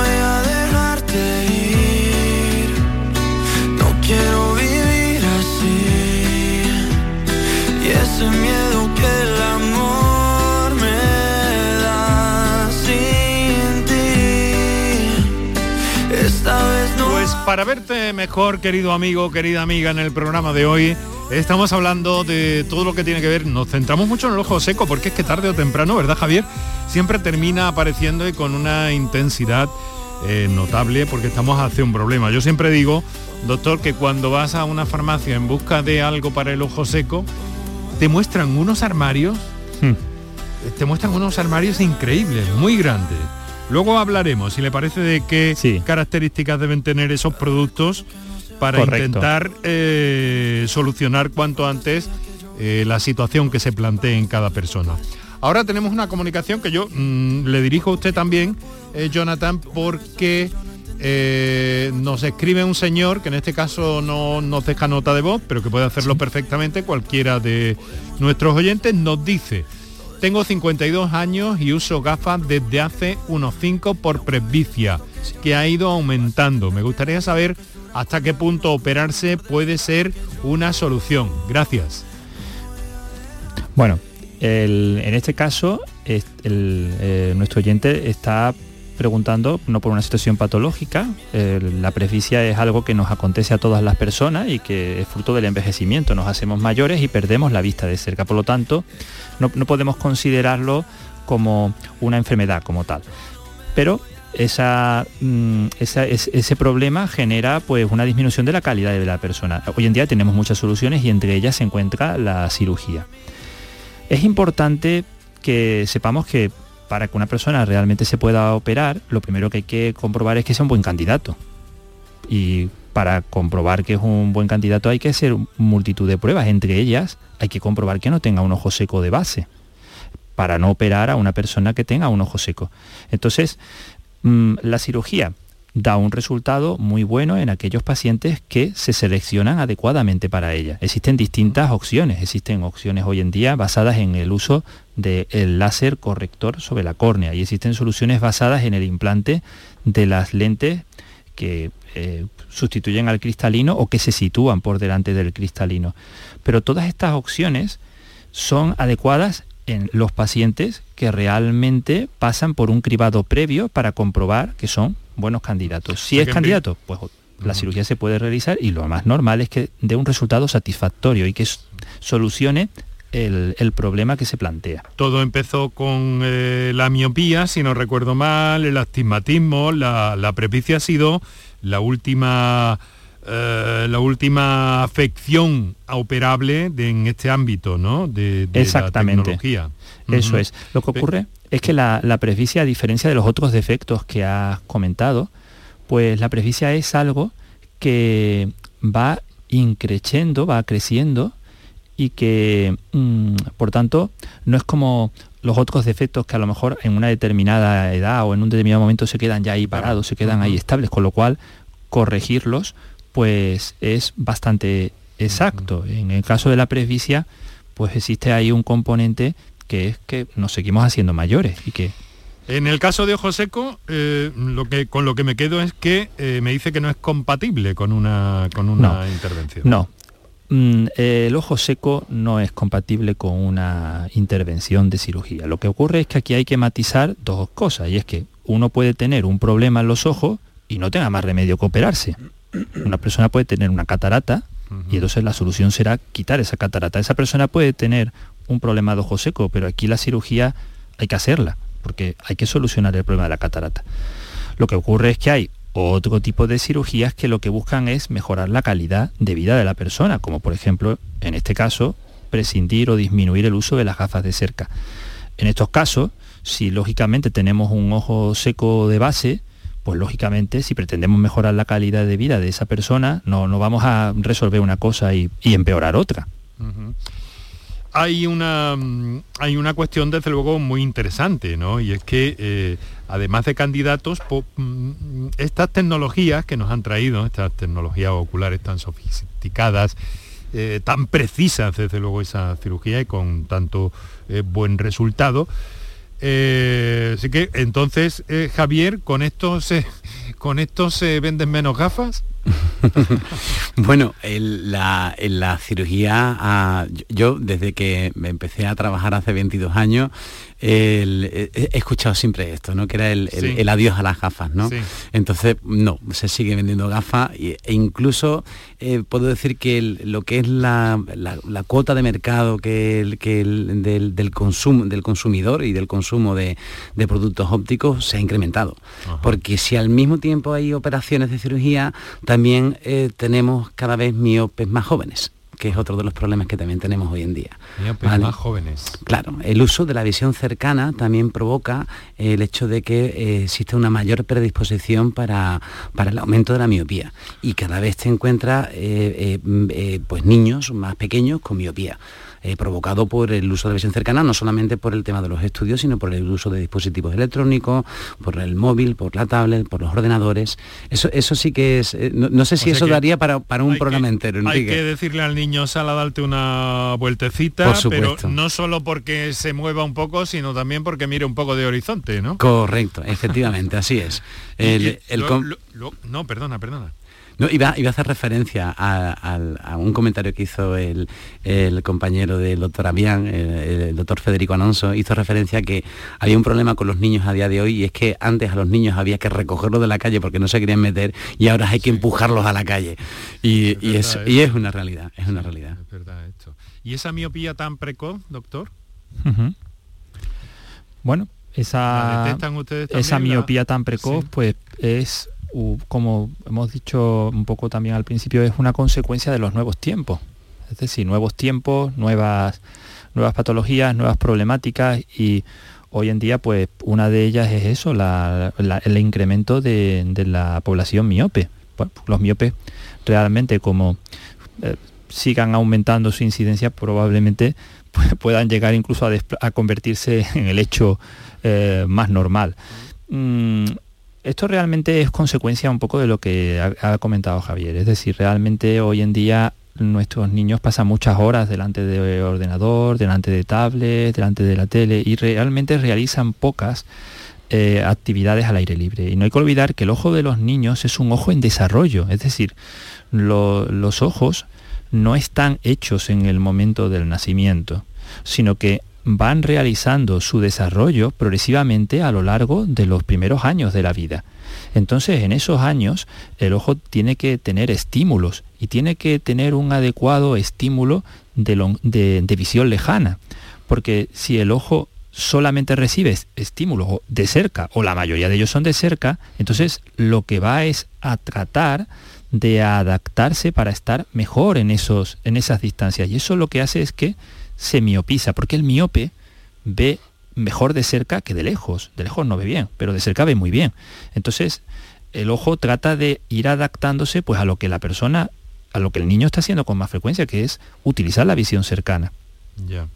para verte mejor, querido amigo, querida amiga, en el programa de hoy. Estamos hablando de todo lo que tiene que ver, nos centramos mucho en el ojo seco, porque es que tarde o temprano, ¿verdad Javier? Siempre termina apareciendo y con una intensidad eh, notable porque estamos hacia un problema. Yo siempre digo, doctor, que cuando vas a una farmacia en busca de algo para el ojo seco, te muestran unos armarios, hmm. te muestran unos armarios increíbles, muy grandes. Luego hablaremos, si le parece, de qué características deben tener esos productos para intentar eh, solucionar cuanto antes eh, la situación que se plantee en cada persona. Ahora tenemos una comunicación que yo mm, le dirijo a usted también, eh, Jonathan, porque eh, nos escribe un señor que en este caso no nos deja nota de voz, pero que puede hacerlo perfectamente cualquiera de nuestros oyentes, nos dice, tengo 52 años y uso gafas desde hace unos 5 por presbicia, que ha ido aumentando. Me gustaría saber hasta qué punto operarse puede ser una solución. Gracias. Bueno, en este caso, eh, nuestro oyente está preguntando no por una situación patológica, la presbicia es algo que nos acontece a todas las personas y que es fruto del envejecimiento, nos hacemos mayores y perdemos la vista de cerca, por lo tanto no, podemos considerarlo como una enfermedad como tal. Pero esa, mm, ese problema genera pues una disminución de la calidad de la persona. Hoy en día tenemos muchas soluciones y entre ellas se encuentra la cirugía. Es importante que sepamos que para que una persona realmente se pueda operar, lo primero que hay que comprobar es que sea un buen candidato. Y para comprobar que es un buen candidato hay que hacer multitud de pruebas. Entre ellas hay que comprobar que no tenga un ojo seco de base para no operar a una persona que tenga un ojo seco. Entonces, mm, la cirugía da un resultado muy bueno en aquellos pacientes que se seleccionan adecuadamente para ella. Existen distintas opciones, existen opciones hoy en día basadas en el uso del láser corrector sobre la córnea y existen soluciones basadas en el implante de las lentes que eh, sustituyen al cristalino o que se sitúan por delante del cristalino. Pero todas estas opciones son adecuadas en los pacientes que realmente pasan por un cribado previo para comprobar que son buenos candidatos. Si es candidato, pues la cirugía se puede realizar y lo más normal es que dé un resultado satisfactorio y que solucione el, problema que se plantea. Todo empezó con eh, la miopía, si no recuerdo mal, el astigmatismo, la, la prepicia ha sido la última eh, la última afección operable en este ámbito, ¿no? De, Exactamente. la tecnología. Eso es. Lo que ocurre es que la, la a diferencia de los otros defectos que has comentado, pues la presbicia es algo que va increciendo, va creciendo y que, mm, por tanto, no es como los otros defectos que a lo mejor en una determinada edad o en un determinado momento se quedan ya ahí parados, se quedan ahí estables, con lo cual corregirlos pues es bastante exacto. En el caso de la presbicia, pues existe ahí un componente que es que nos seguimos haciendo mayores y que en el caso de ojo seco, eh, lo que, con lo que me quedo es que eh, me dice que no es compatible con una, con una intervención. No, mm, el ojo seco no es compatible con una intervención de cirugía. Lo que ocurre es que aquí hay que matizar dos cosas, y es que uno puede tener un problema en los ojos y no tenga más remedio que operarse. Una persona puede tener una catarata y entonces la solución será quitar esa catarata. Esa persona puede tener un problema de ojo seco, pero aquí la cirugía hay que hacerla, porque hay que solucionar el problema de la catarata. Lo que ocurre es que hay otro tipo de cirugías que lo que buscan es mejorar la calidad de vida de la persona, como por ejemplo, en este caso, prescindir o disminuir el uso de las gafas de cerca. En estos casos, si lógicamente tenemos un ojo seco de base, pues lógicamente si pretendemos mejorar la calidad de vida de esa persona, no, no vamos a resolver una cosa y, empeorar otra. Hay una, mm, hay una cuestión desde luego muy interesante, ¿no? Y es que eh, además de candidatos, mm, estas tecnologías que nos han traído, estas tecnologías oculares tan sofisticadas, eh, tan precisas desde luego esa cirugía y con tanto eh, buen resultado, así que entonces, Javier, con esto se, con esto se venden menos gafas. bueno, en la, cirugía, ah, yo desde que me empecé a trabajar hace 22 años, he escuchado siempre esto, ¿no? Que era el, adiós a las gafas, ¿no? Entonces, no, se sigue vendiendo gafas e incluso eh, puedo decir que lo que es la, cuota de mercado que, que del, consumo, del consumidor y del consumo de, productos ópticos se ha incrementado. Porque si al mismo tiempo hay operaciones de cirugía, también eh, tenemos cada vez miopes más jóvenes que es otro de los problemas que también tenemos hoy en día. más jóvenes. Claro, el uso de la visión cercana también provoca el hecho de que eh, existe una mayor predisposición para, para, el aumento de la miopía y cada vez se encuentra eh, eh, pues niños más pequeños con miopía. Eh, provocado por el uso de visión cercana, no solamente por el tema de los estudios, sino por el uso de dispositivos electrónicos, por el móvil, por la tablet, por los ordenadores. Eso, eso sí que es... Eh, no, sé si eso daría para, para un programa entero. Hay que decirle al niño, sala, darte una vueltecita, pero no solo porque se mueva un poco, sino también porque mire un poco de horizonte, ¿no? Correcto, efectivamente, así es. no, perdona, perdona. No, iba, a hacer referencia a, un comentario que hizo el, compañero del doctor Avián, el, doctor Federico Alonso, hizo referencia a que había un problema con los niños a día de hoy y es que antes a los niños había que recogerlos de la calle porque no se querían meter y ahora hay que empujarlos a la calle. Y es, y es, una realidad, es una realidad. ¿Y esa miopía tan precoz, doctor? Bueno, esa, esa miopía tan precoz, pues es como hemos dicho un poco también al principio, es una consecuencia de los nuevos tiempos. Es decir, nuevos tiempos, nuevas, nuevas patologías, nuevas problemáticas y hoy en día pues una de ellas es eso, el incremento de, la población miope. los miopes realmente como eh, sigan aumentando su incidencia probablemente pues, puedan llegar incluso a, convertirse en el hecho eh, más normal. Mm, esto realmente es consecuencia un poco de lo que ha, comentado Javier, es decir, realmente hoy en día nuestros niños pasan muchas horas delante de ordenador, delante de tablet, delante de la tele y realmente realizan pocas eh, actividades al aire libre. Y no hay que olvidar que el ojo de los niños es un ojo en desarrollo, es decir, los ojos no están hechos en el momento del nacimiento, sino que van realizando su desarrollo progresivamente a lo largo de los primeros años de la vida. Entonces, en esos años, el ojo tiene que tener estímulos y tiene que tener un adecuado estímulo de, visión lejana. Porque si el ojo solamente recibe estímulos de cerca, o la mayoría de ellos son de cerca, entonces lo que va es a tratar de adaptarse para estar mejor en, esos, en esas distancias. Y eso lo que hace es que se miopiza, porque el miope ve mejor de cerca que de lejos. De lejos no ve bien, pero de cerca ve muy bien. Entonces, el ojo trata de ir adaptándose pues a lo que la persona, a lo que el niño está haciendo con más frecuencia, que es utilizar la visión cercana. Ya.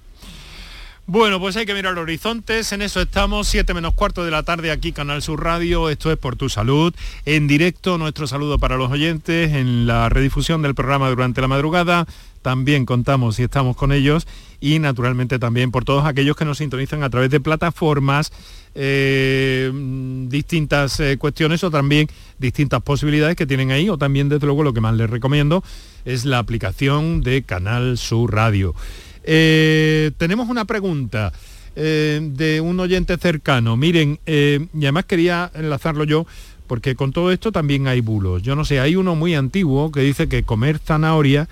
Bueno, pues hay que mirar horizontes, en eso estamos, 7 menos cuarto de la tarde aquí, Canal Sur Radio, esto es Por Tu Salud, en directo nuestro saludo para los oyentes, en la redifusión del programa durante la madrugada, también contamos y estamos con ellos y naturalmente también por todos aquellos que nos sintonizan a través de plataformas, eh, distintas eh, cuestiones o también distintas posibilidades que tienen ahí o también desde luego lo que más les recomiendo es la aplicación de Canal Sur Radio. Eh, tenemos una pregunta de un oyente cercano. Miren, y además quería enlazarlo yo, porque con todo esto también hay bulos. Yo no sé, hay uno muy antiguo que dice que comer zanahoria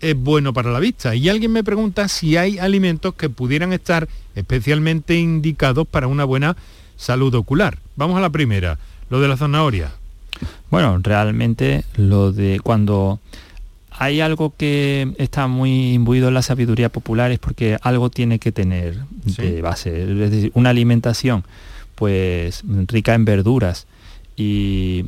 es bueno para la vista. Y alguien me pregunta si hay alimentos que pudieran estar especialmente indicados para una buena salud ocular. Vamos a la primera, lo de la zanahoria. Bueno, realmente lo de cuando hay algo que está muy imbuido en la sabiduría popular es porque algo tiene que tener de base, es decir, una alimentación pues rica en verduras y,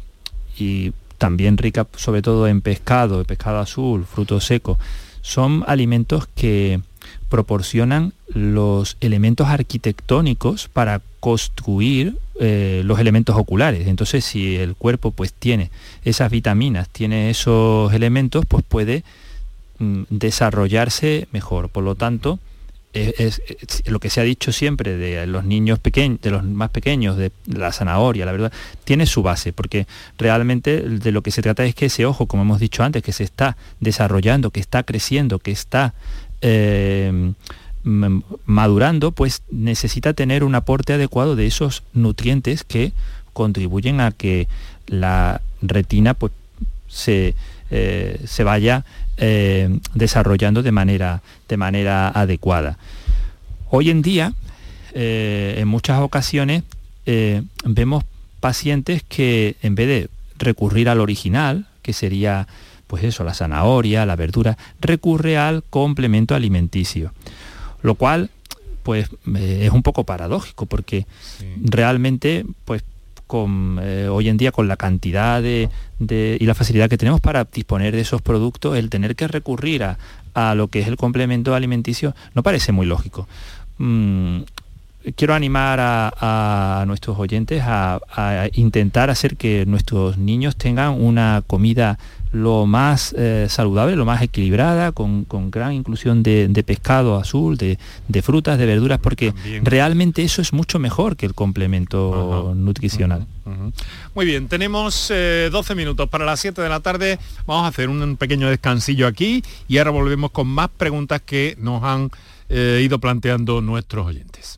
también rica sobre todo en pescado, pescado azul, frutos secos, son alimentos que proporcionan los elementos arquitectónicos para construir eh, los elementos oculares. Entonces, si el cuerpo pues tiene esas vitaminas, tiene esos elementos, pues puede mm, desarrollarse mejor. Por lo tanto, es, lo que se ha dicho siempre de los niños pequeños, de los más pequeños, de la zanahoria, la verdad, tiene su base, porque realmente de lo que se trata es que ese ojo, como hemos dicho antes, que se está desarrollando, que está creciendo, que está eh, madurando, pues necesita tener un aporte adecuado de esos nutrientes que contribuyen a que la retina pues, se, eh, se vaya eh, desarrollando de manera, de manera adecuada. Hoy en día, en muchas ocasiones, vemos pacientes que en vez de recurrir al original, que sería pues eso, la zanahoria, la verdura, recurre al complemento alimenticio. Lo cual, pues, eh, es un poco paradójico, porque realmente, pues, eh, hoy en día con la cantidad de, y la facilidad que tenemos para disponer de esos productos, el tener que recurrir a, lo que es el complemento alimenticio no parece muy lógico. Mm, quiero animar a, nuestros oyentes a, intentar hacer que nuestros niños tengan una comida lo más eh, saludable, lo más equilibrada, con, gran inclusión de, pescado azul, de, frutas, de verduras, porque realmente eso es mucho mejor que el complemento nutricional. Muy bien, tenemos 12 eh, minutos para las 7 de la tarde. Vamos a hacer un pequeño descansillo aquí y ahora volvemos con más preguntas que nos han eh, ido planteando nuestros oyentes.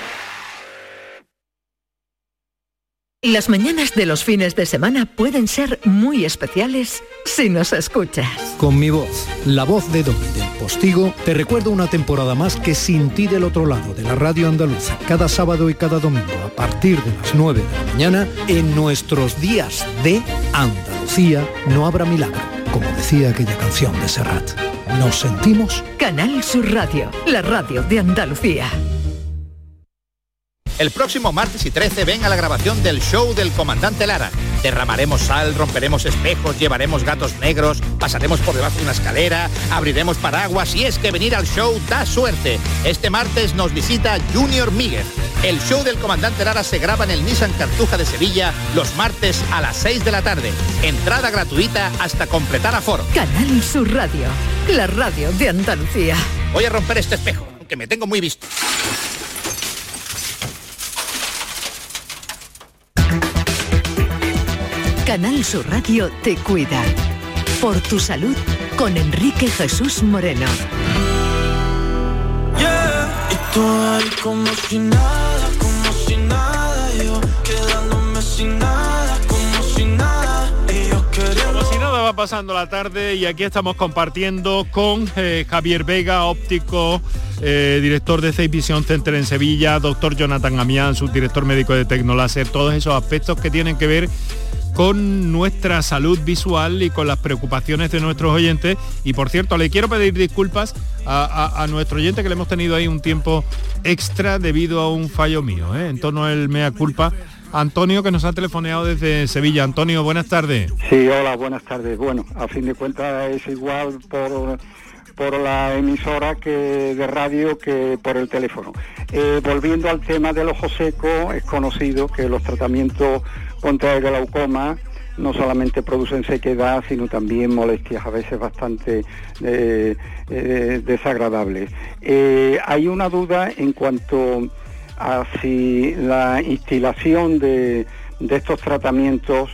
Las mañanas de los fines de semana pueden ser muy especiales si nos escuchas. Con mi voz, la voz de Domi del Postigo, te recuerdo una temporada más que sin ti del otro lado de la radio andaluza, cada sábado y cada domingo a partir de las 9 de la mañana, en nuestros días de Andalucía no habrá milagro, como decía aquella canción de Serrat. Nos sentimos Canal Sur Radio, la radio de Andalucía. El próximo martes y 13 ven a la grabación del show del comandante Lara. Derramaremos sal, romperemos espejos, llevaremos gatos negros, pasaremos por debajo de una escalera, abriremos paraguas y es que venir al show da suerte. Este martes nos visita Junior Míguez. El show del comandante Lara se graba en el Nissan Cartuja de Sevilla los martes a las 6 de la tarde. Entrada gratuita hasta completar aforo. Canal Sur Radio, la radio de Andalucía. Voy a romper este espejo, que me tengo muy visto. Canal Sur Radio te cuida. Por tu salud con Enrique Jesús Moreno. Y tú ahí como si nada, como si nada, yo quedándome sin nada, como si nada, y yo queriendo... Como si nada va pasando la tarde y aquí estamos compartiendo con eh, Javier Vega, óptico, eh, director de Safe Vision Center en Sevilla, doctor Jonathan Amián, subdirector médico de Tecnoláser, todos esos aspectos que tienen que ver con nuestra salud visual y con las preocupaciones de nuestros oyentes. Y por cierto, le quiero pedir disculpas a, nuestro oyente que le hemos tenido ahí un tiempo extra debido a un fallo mío, ¿eh? en torno al mea culpa. Antonio, que nos ha telefoneado desde Sevilla. Antonio, buenas tardes. Sí, hola, buenas tardes. Bueno, a fin de cuentas es igual por, por la emisora que de radio que por el teléfono. Eh, volviendo al tema del ojo seco, es conocido que los tratamientos contra el glaucoma no solamente producen sequedad, sino también molestias a veces bastante eh, eh, desagradables. Eh, hay una duda en cuanto a si la instilación de, de estos tratamientos,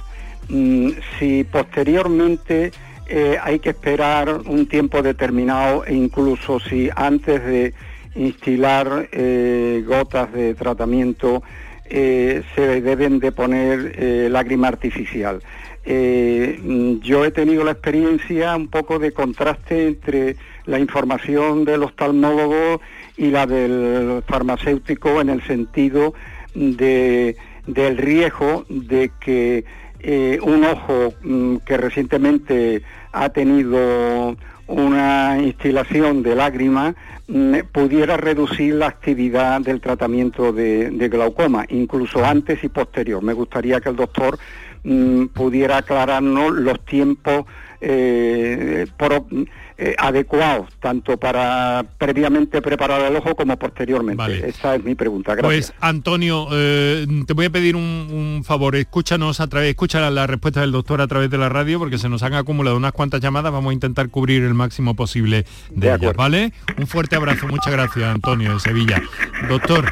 mm, si posteriormente eh, hay que esperar un tiempo determinado e incluso si antes de instilar gotas de tratamiento eh, se deben de poner eh, lágrima artificial. Eh, yo he tenido la experiencia un poco de contraste entre la información del oftalmólogo y la del farmacéutico en el sentido de, del riesgo de que eh, un ojo mm, que recientemente ha tenido una instilación de lágrima mm, pudiera reducir la actividad del tratamiento de, glaucoma, incluso antes y posterior. Me gustaría que el doctor mm, pudiera aclararnos los tiempos eh, eh, adecuados, tanto para previamente preparar el ojo como posteriormente. Esa es mi pregunta. Gracias. Pues Antonio, eh, te voy a pedir un, un favor, escúchanos a través, escucha la, la respuesta del doctor a través de la radio porque se nos han acumulado unas cuantas llamadas, vamos a intentar cubrir el máximo posible de, ellas, ¿vale? Un fuerte abrazo, muchas gracias Antonio de Sevilla. Doctor,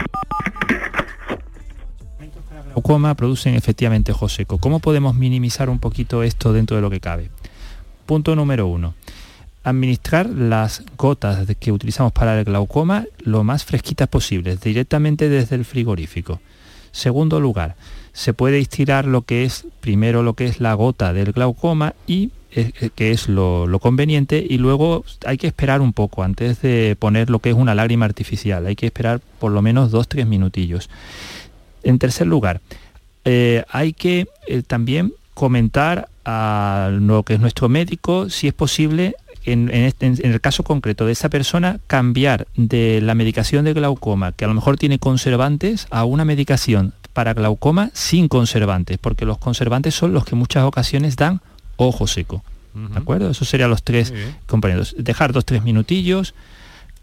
glaucoma producen efectivamente ojo seco. ¿Cómo podemos minimizar un poquito esto dentro de lo que cabe? Punto número uno. Administrar las gotas que utilizamos para el glaucoma lo más fresquitas posibles, directamente desde el frigorífico. Segundo lugar, se puede estirar lo que es, primero lo que es la gota del glaucoma y eh, eh, que es lo, conveniente y luego hay que esperar un poco antes de poner lo que es una lágrima artificial. Hay que esperar por lo menos dos, tres minutillos. En tercer lugar, eh, hay que también comentar a lo que es nuestro médico, si es posible, en, en este- en el caso concreto de esa persona, cambiar de la medicación de glaucoma, que a lo mejor tiene conservantes, a una medicación para glaucoma sin conservantes, porque los conservantes son los que en muchas ocasiones dan ojo seco. ¿De acuerdo? Esos serían los tres compañeros. Dejar dos, tres minutillos,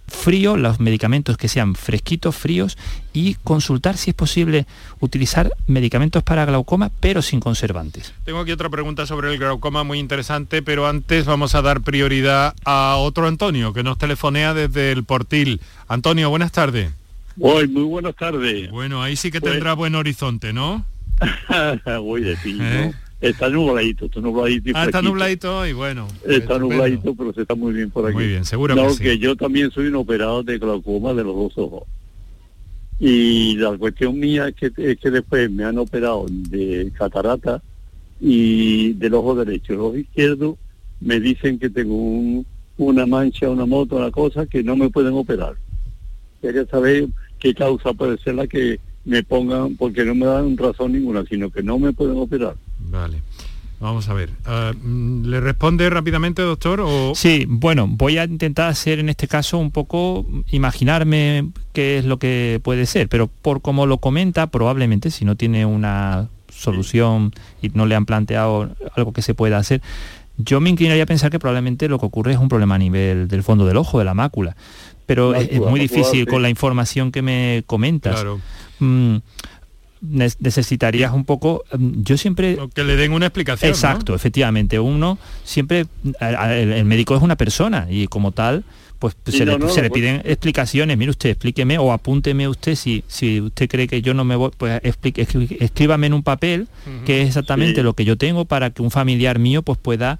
frío, los medicamentos que sean fresquitos, fríos y consultar si es posible utilizar medicamentos para glaucoma pero sin conservantes. Tengo aquí otra pregunta sobre el glaucoma muy interesante, pero antes vamos a dar prioridad a otro Antonio que nos telefonea desde el Portil. Antonio, buenas tardes. Hoy, muy buenas tardes. Bueno, ahí sí que pues tendrá buen horizonte, ¿no? Voy de ti, ¿Eh? Está nubladito, está nubladito y Ah, está nubladito y bueno. Está nubladito, pero se está muy bien por aquí. Muy bien, seguro no, que, sí. que yo también soy un operado de glaucoma de los dos ojos. Y la cuestión mía es que, es que después me han operado de catarata y del ojo derecho. El ojo izquierdo me dicen que tengo un, una mancha, una moto, una cosa que no me pueden operar. Quería saber qué causa puede ser la que me pongan, porque no me dan razón ninguna, sino que no me pueden operar. Vale. Vamos a ver. Uh, ¿Le responde rápidamente, doctor? O... Sí, bueno, voy a intentar hacer en este caso un poco, imaginarme qué es lo que puede ser, pero por como lo comenta, probablemente si no tiene una solución y no le han planteado algo que se pueda hacer, yo me inclinaría a pensar que probablemente lo que ocurre es un problema a nivel del fondo del ojo, de la mácula. Pero es, es, muy difícil con la información que me comentas. Claro. Mm, necesitarías un poco yo siempre que le den una explicación exacto ¿no? efectivamente uno siempre el, el, médico es una persona y como tal pues Sí, se, no, le, no, se le pues- piden explicaciones mire usted explíqueme o apúnteme usted si si usted cree que yo no me voy pues explique, escríbame en un papel que es exactamente Sí. lo que yo tengo para que un familiar mío pues pueda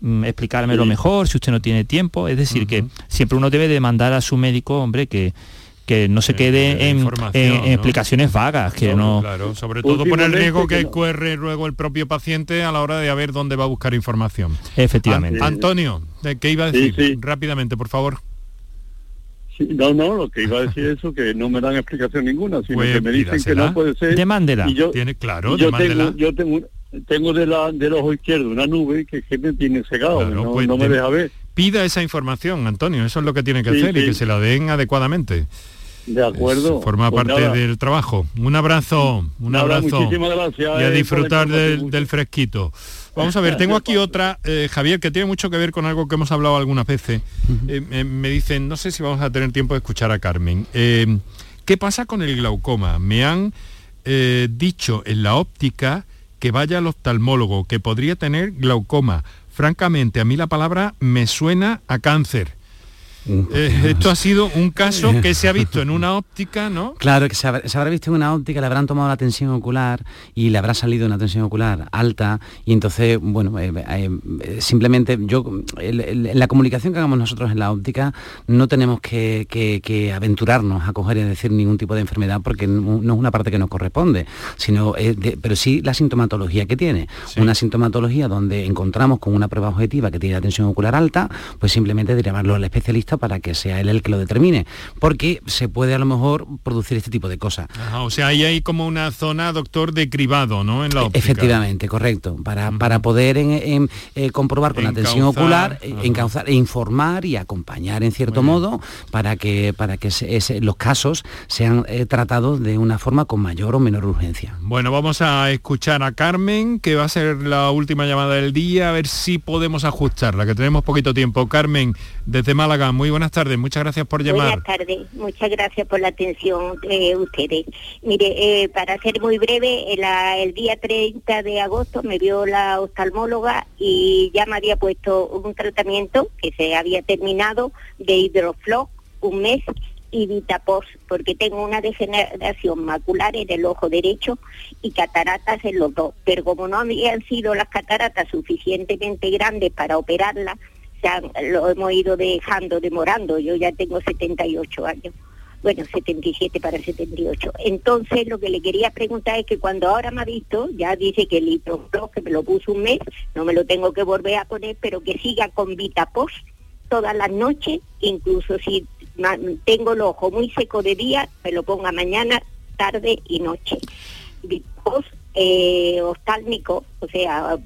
mm, explicármelo Sí. mejor si usted no tiene tiempo es decir que siempre uno debe demandar a su médico hombre que que no se quede en, información, en- en ¿no? explicaciones vagas que Sobre- no Claro, sobre todo por el riesgo que no. corre luego el propio paciente a la hora de a ver dónde va a buscar información. efectivamente An- Antonio, ¿de ¿qué iba a decir? sí. Rápidamente, por favor. Sí, no, no, lo que iba a decir eso, que no me dan explicación ninguna, sino Pues que me dicen que no puede ser. Demándela. Y yo, Tiene, claro, yo demándela. tengo, yo tengo, tengo de la, del ojo izquierdo una nube que, que me tiene cegado, Claro, no, pues no me de- deja ver. Pida esa información, Antonio, eso es lo que tiene que Sí, hacer y que se la den adecuadamente. De acuerdo. Es- forma Pues parte nada. del trabajo. Un abrazo, un Nada, abrazo. muchísimas gracias, Y eh, a la disfrutar del, fresquito. Vamos a ver, tengo aquí otra, eh, Javier, que tiene mucho que ver con algo que hemos hablado algunas veces. Eh, me, me dicen, no sé si vamos a tener tiempo de escuchar a Carmen. Eh, ¿Qué pasa con el glaucoma? Me han eh, dicho en la óptica que vaya al oftalmólogo, que podría tener glaucoma. Francamente, a mí la palabra me suena a cáncer. Eh, esto ha sido un caso que se ha visto en una óptica, ¿no? Claro, que se habrá, se habrá visto en una óptica, le habrán tomado la tensión ocular y le habrá salido una tensión ocular alta y entonces, bueno, eh, eh, simplemente yo, el- la comunicación que hagamos nosotros en la óptica no tenemos que, que- que aventurarnos a coger y decir ningún tipo de enfermedad porque no, no es una parte que nos corresponde, sino, de- pero sí la sintomatología que tiene. Una sintomatología donde encontramos con una prueba objetiva que tiene la tensión ocular alta, pues simplemente derivarlo al especialista para que sea él el que lo determine, porque se puede a lo mejor producir este tipo de cosas. Ajá, o sea, ahí hay como una zona, doctor, de cribado, ¿no? En la óptica. Efectivamente, correcto. Para, para poder en- en, eh, comprobar con la tensión Encauzar, ocular, eh, ajá. encauzar, e informar y acompañar en cierto modo para que, para que se- los casos sean eh, tratados de una forma con mayor o menor urgencia. Bueno, vamos a escuchar a Carmen, que va a ser la última llamada del día, a ver si podemos ajustarla, que tenemos poquito tiempo. Carmen, desde Málaga, muy buenas tardes, muchas gracias por llamar. Buenas tardes, muchas gracias por la atención de ustedes. Mire, eh, para ser muy breve, el, a- el día 30 de agosto me vio la oftalmóloga y ya me había puesto un tratamiento que se había terminado de hidrofloc, un mes, y Vitapos, porque tengo una degeneración macular en el ojo derecho y cataratas en los dos. Pero como no habían sido las cataratas suficientemente grandes para operarlas, han- lo hemos ido dejando, demorando. Yo ya tengo 78 años. Bueno, 77 para 78. Entonces, lo que le quería preguntar es que cuando ahora me ha visto, ya dice que el Litroflow, que me lo puso un mes, no me lo tengo que volver a poner, pero que siga con Vitapos todas las noches, incluso si tengo el ojo muy seco de día, me lo ponga mañana, tarde y noche. Vitapos eh, oftálmico, o sea,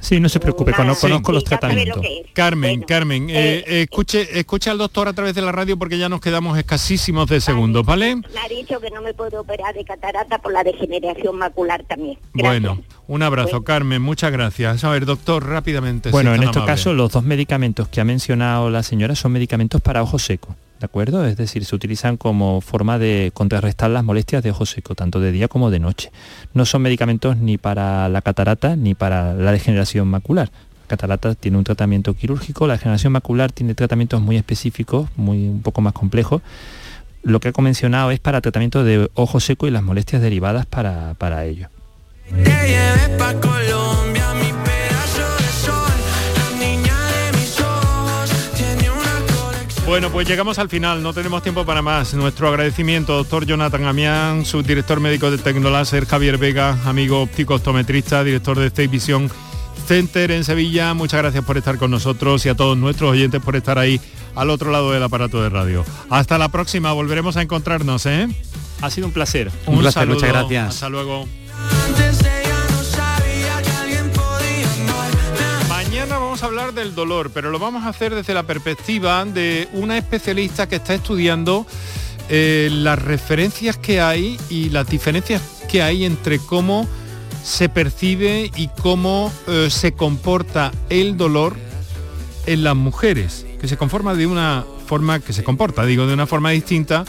Sí, no se preocupe, Nada, cono- sí, conozco los lo tratamientos. Carmen, Carmen, eh, eh, escuche, escuche al doctor a través de la radio porque ya nos quedamos escasísimos de segundos, ¿vale? Me ha dicho que no me puedo operar de catarata por la degeneración macular también. Bueno, un abrazo, Carmen, muchas gracias. A ver, doctor, rápidamente. Bueno, en este amable. caso los dos medicamentos que ha mencionado la señora son medicamentos para ojos secos. ¿De acuerdo? Es decir, se utilizan como forma de contrarrestar las molestias de ojo seco, tanto de día como de noche. No son medicamentos ni para la catarata ni para la degeneración macular. La catarata tiene un tratamiento quirúrgico, la degeneración macular tiene tratamientos muy específicos, muy un poco más complejos. Lo que he mencionado es para tratamiento de ojo seco y las molestias derivadas para, para ello. Bueno, pues llegamos al final, no tenemos tiempo para más. Nuestro agradecimiento, doctor Jonathan Amián, subdirector médico de Tecnoláser, Javier Vega, amigo óptico optometrista, director de State Vision Center en Sevilla. Muchas gracias por estar con nosotros y a todos nuestros oyentes por estar ahí al otro lado del aparato de radio. Hasta la próxima, volveremos a encontrarnos, ¿eh? Ha sido un placer. Un, placer, muchas gracias. Hasta luego. Vamos a hablar del dolor, pero lo vamos a hacer desde la perspectiva de una especialista que está estudiando eh, las referencias que hay y las diferencias que hay entre cómo se percibe y cómo eh, se comporta el dolor en las mujeres, que se conforma de una forma que se comporta, digo, de una forma distinta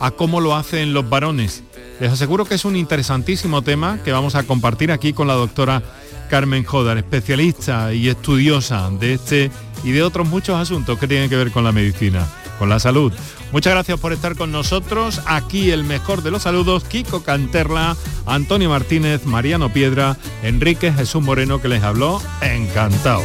a cómo lo hacen los varones. Les aseguro que es un interesantísimo tema que vamos a compartir aquí con la doctora Carmen Jodar, especialista y estudiosa de este y de otros muchos asuntos que tienen que ver con la medicina, con la salud. Muchas gracias por estar con nosotros. Aquí el mejor de los saludos, Kiko Canterla, Antonio Martínez, Mariano Piedra, Enrique Jesús Moreno que les habló. Encantado.